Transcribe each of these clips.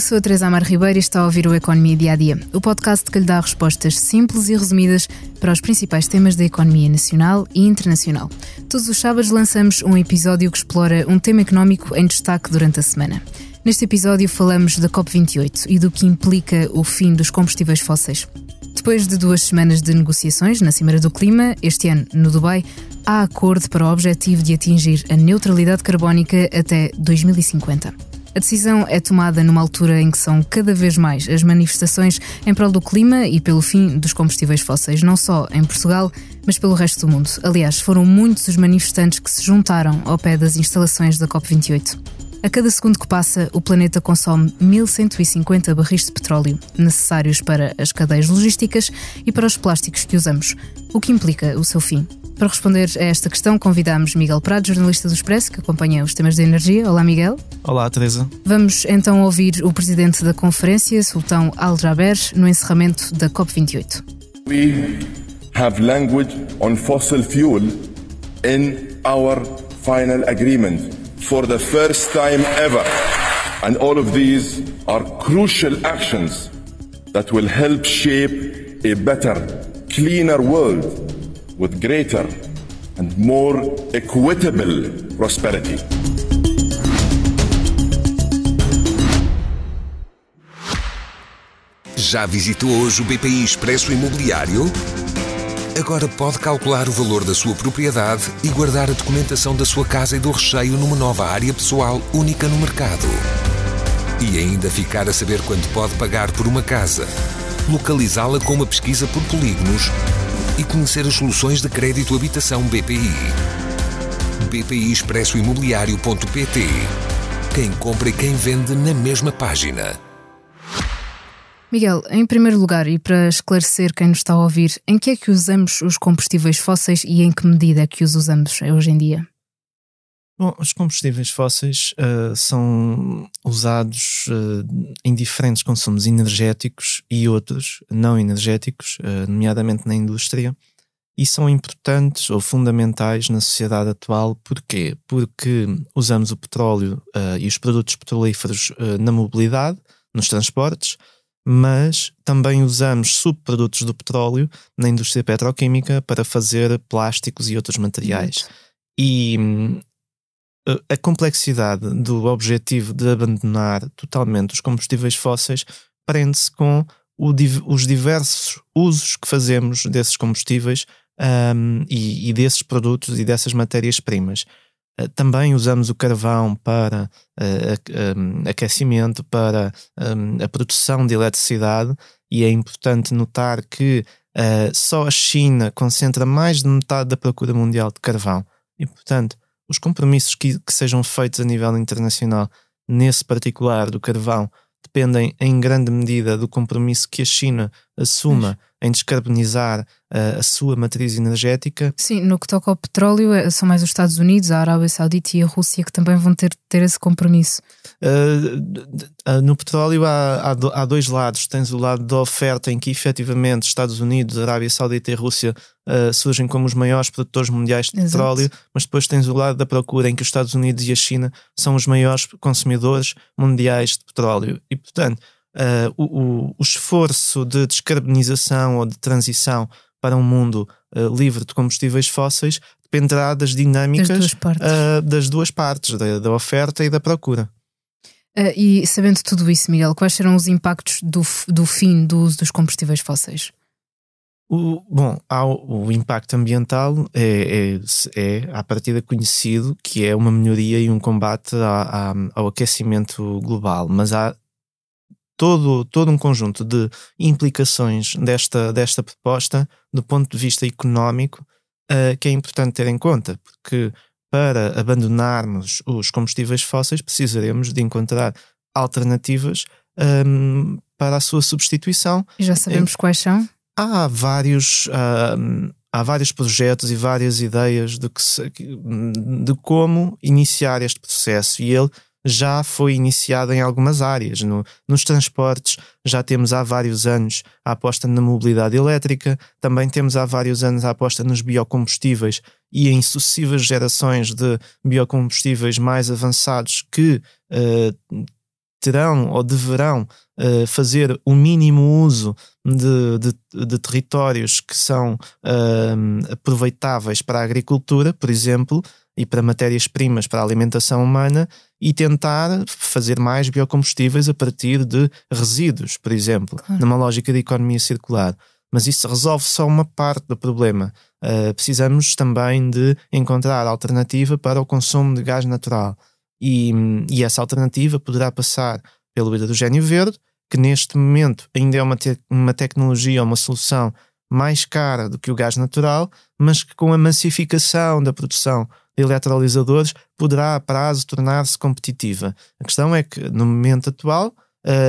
Olá, sou a Teresa Amar Ribeiro e está a ouvir o Economia Dia a Dia, o podcast que lhe dá respostas simples e resumidas para os principais temas da economia nacional e internacional. Todos os sábados lançamos um episódio que explora um tema económico em destaque durante a semana. Neste episódio falamos da COP28 e do que implica o fim dos combustíveis fósseis. Depois de duas semanas de negociações na Cimeira do Clima, este ano no Dubai, há acordo para o objetivo de atingir a neutralidade carbónica até 2050. A decisão é tomada numa altura em que são cada vez mais as manifestações em prol do clima e pelo fim dos combustíveis fósseis, não só em Portugal, mas pelo resto do mundo. Aliás, foram muitos os manifestantes que se juntaram ao pé das instalações da COP28. A cada segundo que passa, o planeta consome 1150 barris de petróleo, necessários para as cadeias logísticas e para os plásticos que usamos, o que implica o seu fim. Para responder a esta questão, convidamos Miguel Prado, jornalista do Expresso, que acompanha os temas de energia. Olá, Miguel. Olá, Teresa. Vamos então ouvir o presidente da conferência, Sultão Al-Jaber, no encerramento da COP28. We have language on fossil fuel in our final agreement for the first time ever. And all of these are crucial actions that will help shape a better, cleaner world with greater and more equitable prosperity. Já visitou hoje o BPI Expresso Imobiliário? Agora pode calcular o valor da sua propriedade e guardar a documentação da sua casa e do recheio numa nova área pessoal única no mercado. E ainda ficar a saber quanto pode pagar por uma casa. Localizá-la com uma pesquisa por polígonos e conhecer as soluções de crédito habitação BPI. BPI Expresso Imobiliário.pt Quem compra e quem vende na mesma página. Miguel, em primeiro lugar, e para esclarecer quem nos está a ouvir, em que é que usamos os combustíveis fósseis e em que medida é que os usamos hoje em dia? Bom, os combustíveis fósseis uh, são usados uh, em diferentes consumos energéticos e outros não energéticos, uh, nomeadamente na indústria, e são importantes ou fundamentais na sociedade atual. Porquê? Porque usamos o petróleo e os produtos petrolíferos na mobilidade, nos transportes, mas também usamos subprodutos do petróleo na indústria petroquímica para fazer plásticos e outros materiais. E hum, a complexidade do objetivo de abandonar totalmente os combustíveis fósseis prende-se com o, os diversos usos que fazemos desses combustíveis um, e, e, desses produtos e dessas matérias-primas. Uh, também usamos o carvão para uh, aquecimento, para um, a produção de eletricidade, e é importante notar que uh, só a China concentra mais de metade da procura mundial de carvão. E, portanto, os compromissos que, que sejam feitos a nível internacional, nesse particular do carvão, dependem em grande medida do compromisso que a China assuma em descarbonizar uh, a sua matriz energética. Sim, no que toca ao petróleo, eh, são mais os Estados Unidos, a Arábia Saudita e a Rússia que também vão ter, ter esse compromisso. Uh, no petróleo há, há, há, dois lados. Tens o lado da oferta em que efetivamente Estados Unidos, Arábia Saudita e Rússia uh, surgem como os maiores produtores mundiais de Exato. petróleo, mas depois tens o lado da procura em que os Estados Unidos e a China são os maiores consumidores mundiais de petróleo. E portanto, uh, o, o, esforço de descarbonização ou de transição para um mundo uh, livre de combustíveis fósseis dependerá das dinâmicas das duas partes, uh, das duas partes da, da, oferta e da procura. e sabendo tudo isso, Miguel, quais serão os impactos do, do fim do uso dos combustíveis fósseis? O, bom, há o, o impacto ambiental é, é, é à partida conhecido que é uma melhoria e um combate a, a, ao aquecimento global, mas há todo, todo um conjunto de implicações desta, desta proposta do ponto de vista económico uh, que é importante ter em conta, porque para abandonarmos os combustíveis fósseis precisaremos de encontrar alternativas um, para a sua substituição. E já sabemos quais são? Há vários. Um, há vários projetos e várias ideias de, que se, de como iniciar este processo e ele já foi iniciada em algumas áreas. No, nos transportes, já temos há vários anos a aposta na mobilidade elétrica, também temos há vários anos a aposta nos biocombustíveis e em sucessivas gerações de biocombustíveis mais avançados que uh, terão ou deverão uh, fazer o mínimo uso de, de, de territórios que são uh, aproveitáveis para a agricultura, por exemplo, e para matérias-primas para a alimentação humana e tentar fazer mais biocombustíveis a partir de resíduos, por exemplo, claro. numa lógica de economia circular. Mas isso resolve só uma parte do problema. Uh, precisamos também de encontrar alternativa para o consumo de gás natural. E, e essa alternativa poderá passar pelo hidrogênio verde, que neste momento ainda é uma, te uma tecnologia, uma solução mais cara do que o gás natural, mas que com a massificação da produção eletrolisadores poderá a prazo tornar-se competitiva. A questão é que no momento atual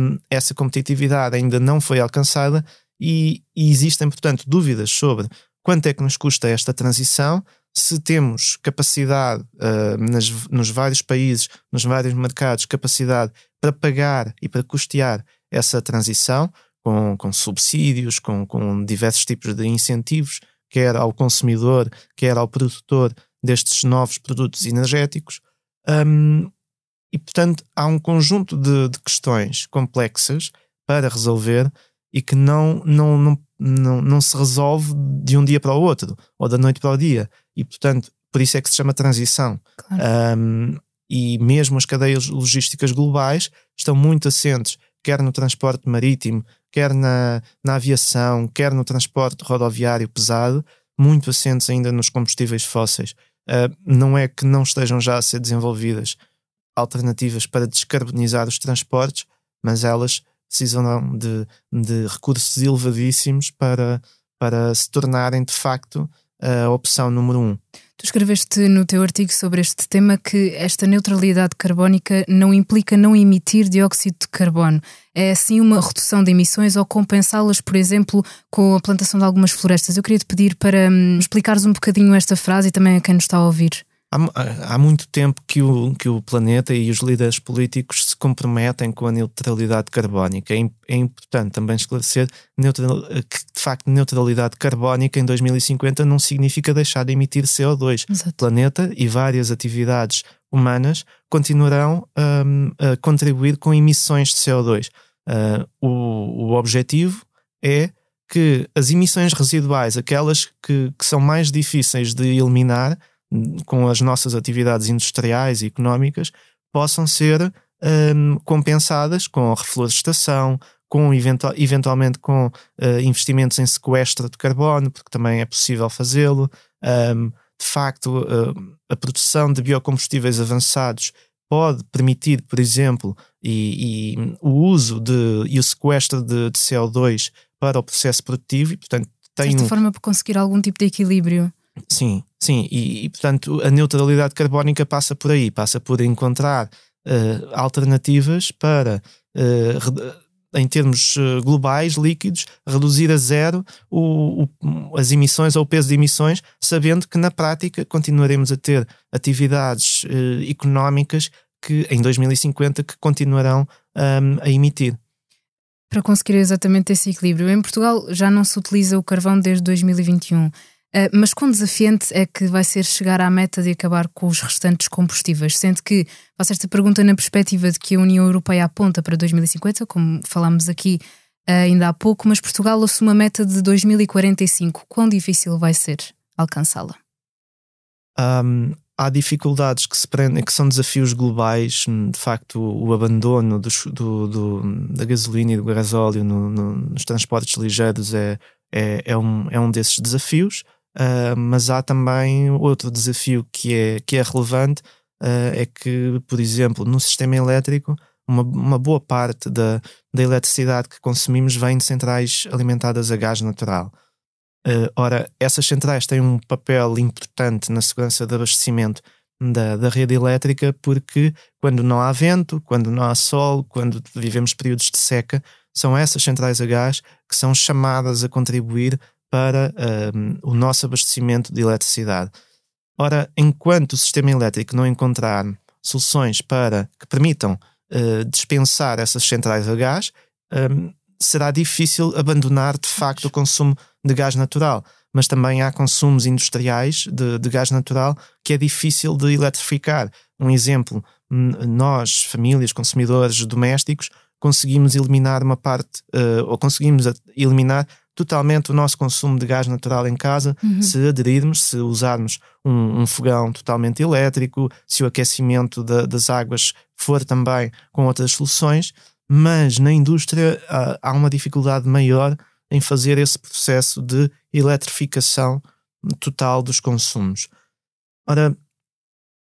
um, essa competitividade ainda não foi alcançada e, existem, portanto, dúvidas sobre quanto é que nos custa esta transição, se temos capacidade nas, nos vários países, nos vários mercados, capacidade para pagar e para custear essa transição, com, com subsídios, com, com diversos tipos de incentivos, quer ao consumidor, quer ao produtor destes novos produtos energéticos. Um, e, portanto, há um conjunto de, de, questões complexas para resolver e que não, não, não, não, não se resolve de um dia para o outro ou da noite para o dia. E, portanto, por isso é que se chama transição. Claro. Um, e mesmo as cadeias logísticas globais estão muito assentes, quer no transporte marítimo, quer na, na aviação, quer no transporte rodoviário pesado, muito assentes ainda nos combustíveis fósseis. Uh, não é que não estejam já a ser desenvolvidas alternativas para descarbonizar os transportes, mas elas precisam de, de recursos elevadíssimos para, para se tornarem de facto a opção número um. Tu escreveste no teu artigo sobre este tema que esta neutralidade carbónica não implica não emitir dióxido de carbono. É assim uma redução de emissões ou compensá-las, por exemplo, com a plantação de algumas florestas. Eu queria te pedir para hum, explicares um bocadinho esta frase e também a quem nos está a ouvir. Há, há, muito tempo que o, que o planeta e os líderes políticos se comprometem com a neutralidade carbónica. É, é importante também esclarecer neutral, que, de facto, neutralidade carbónica em 2050 não significa deixar de emitir CO2. Exato. O planeta e várias atividades humanas continuarão um, a contribuir com emissões de CO2. Uh, o, o objetivo é que as emissões residuais, aquelas que, que são mais difíceis de eliminar, com as nossas atividades industriais e económicas possam ser um, compensadas com reflorestação, com eventual, eventualmente com uh, investimentos em sequestro de carbono, porque também é possível fazê-lo. Um, de facto, uh, a produção de biocombustíveis avançados pode permitir, por exemplo, e, e o uso de, e o sequestro de, de, CO2 para o processo produtivo, e portanto tem. De certa um... forma, para conseguir algum tipo de equilíbrio. Sim, sim, e, e, portanto a neutralidade carbónica passa por aí, passa por encontrar uh, alternativas para, uh, em termos uh, globais, líquidos, reduzir a zero o, o, as emissões ou o peso de emissões, sabendo que na prática continuaremos a ter atividades económicas que em 2050 que continuarão um, a emitir. Para conseguir exatamente esse equilíbrio, em Portugal já não se utiliza o carvão desde 2021. Uh, mas quão desafiante é que vai ser chegar à meta de acabar com os restantes combustíveis? Sendo que faço esta pergunta na perspectiva de que a União Europeia aponta para 2050, como falámos aqui uh, ainda há pouco, mas Portugal assume a meta de 2045. Quão difícil vai ser alcançá-la? Um, há dificuldades que se prendem, que são desafios globais. De facto, o, abandono do, do, do, da gasolina e do gasóleo no, no, nos transportes ligeiros é, é, é, um, é um desses desafios. Uh, mas há também outro desafio que é, que é relevante, uh, é que, por exemplo, no sistema elétrico, uma, uma boa parte da, da eletricidade que consumimos vem de centrais alimentadas a gás natural. Uh, ora, essas centrais têm um papel importante na segurança de abastecimento da, da rede elétrica, porque quando não há vento, quando não há sol, quando vivemos períodos de seca, são essas centrais a gás que são chamadas a contribuir para um, o nosso abastecimento de eletricidade. Ora, enquanto o sistema elétrico não encontrar soluções para que permitam uh, dispensar essas centrais a gás, um, será difícil abandonar de facto o consumo de gás natural. Mas também há consumos industriais de, de gás natural que é difícil de eletrificar. um exemplo, nós, famílias, consumidores domésticos, conseguimos eliminar uma parte, uh, ou conseguimos eliminar totalmente o nosso consumo de gás natural em casa uhum. se aderirmos, se usarmos um, um, fogão totalmente elétrico, se o aquecimento da, das águas for também com outras soluções, mas na indústria uh, há uma dificuldade maior em fazer esse processo de eletrificação total dos consumos. Ora,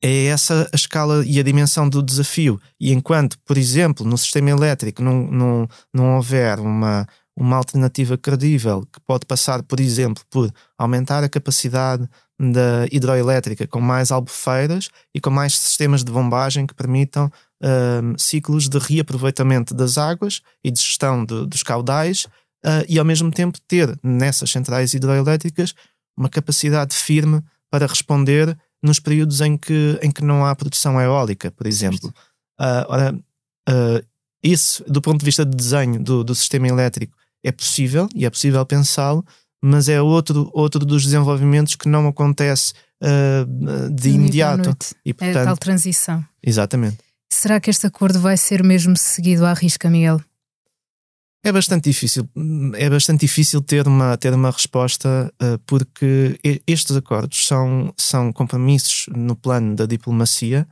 é essa a escala e a dimensão do desafio. E enquanto, por exemplo, no sistema elétrico não, não, não houver uma, uma alternativa credível que pode passar, por exemplo, por aumentar a capacidade da hidroelétrica com mais albufeiras e com mais sistemas de bombagem que permitam uh, ciclos de reaproveitamento das águas e de gestão de, dos caudais uh, e ao mesmo tempo ter nessas centrais hidroelétricas uma capacidade firme para responder nos períodos em que, em que não há produção eólica, por exemplo. Uh, ora, uh, isso, do ponto de vista de desenho do, do sistema elétrico, é possível e é possível pensá-lo, mas é outro, outro dos desenvolvimentos que não acontece uh, de imediato. E, portanto, é a tal transição. Exatamente. Será que este acordo vai ser mesmo seguido à risca, Miguel? É bastante difícil, é bastante difícil ter uma, ter uma resposta uh, porque estes acordos são, são compromissos no plano da diplomacia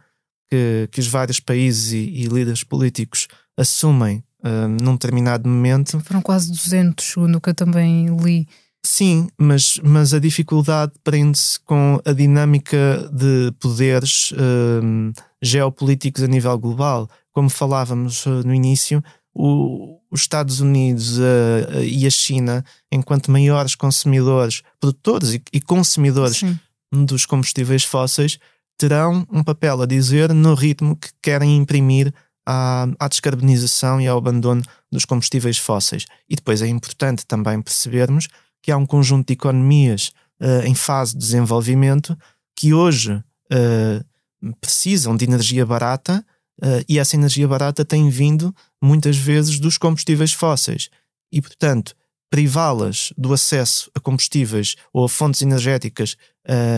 que, que os vários países e, e líderes políticos assumem uh, num determinado momento. Foram quase 200, segundo que eu também li. Sim, mas, mas a dificuldade prende-se com a dinâmica de poderes uh, geopolíticos a nível global. Como falávamos no início, o, os Estados Unidos uh, e a China, enquanto maiores consumidores, produtores e, e consumidores Sim. dos combustíveis fósseis, terão um papel a dizer no ritmo que querem imprimir à, à descarbonização e ao abandono dos combustíveis fósseis. E depois é importante também percebermos que há um conjunto de economias uh, em fase de desenvolvimento que hoje uh, precisam de energia barata Uh, e essa energia barata tem vindo muitas vezes dos combustíveis fósseis. E, portanto, privá-las do acesso a combustíveis ou a fontes energéticas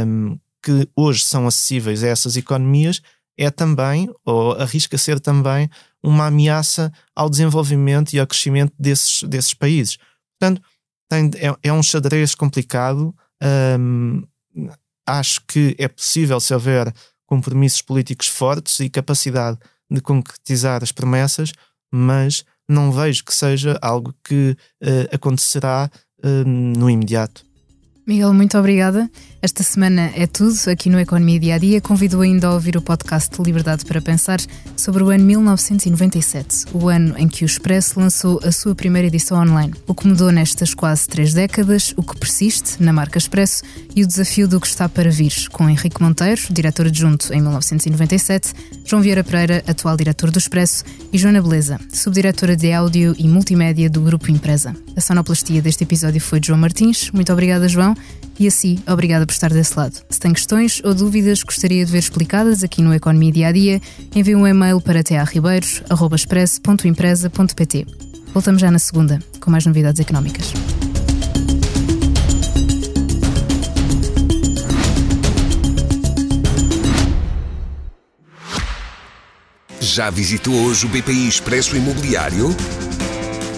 um, que hoje são acessíveis a essas economias é também, ou arrisca ser também, uma ameaça ao desenvolvimento e ao crescimento desses, desses países. Portanto, tem, é, é, um xadrez complicado. Acho que é possível, se houver compromissos políticos fortes e capacidade de concretizar as promessas, mas não vejo que seja algo que uh, acontecerá uh, no imediato. Miguel, muito obrigada. Esta semana é tudo aqui no Economia Dia a Dia. Convido ainda a ouvir o podcast Liberdade para Pensar sobre o ano 1997, o ano em que o Expresso lançou a sua primeira edição online. O que mudou nestas quase três décadas, o que persiste na marca Expresso e o desafio do que está para vir, com Henrique Monteiro, diretor adjunto em 1997, João Vieira Pereira, atual diretor do Expresso, e Joana Beleza, subdiretora de áudio e multimédia do Grupo Empresa. A sonoplastia deste episódio foi de João Martins. Muito obrigada, João. E assim, obrigada por estar desse lado. Se tem questões ou dúvidas que gostaria de ver explicadas aqui no Economia Dia a Dia, envie um e-mail para tearribeiros.express.empresa.pt. Voltamos já na segunda, com mais novidades económicas. Já visitou hoje o BPI Expresso Imobiliário?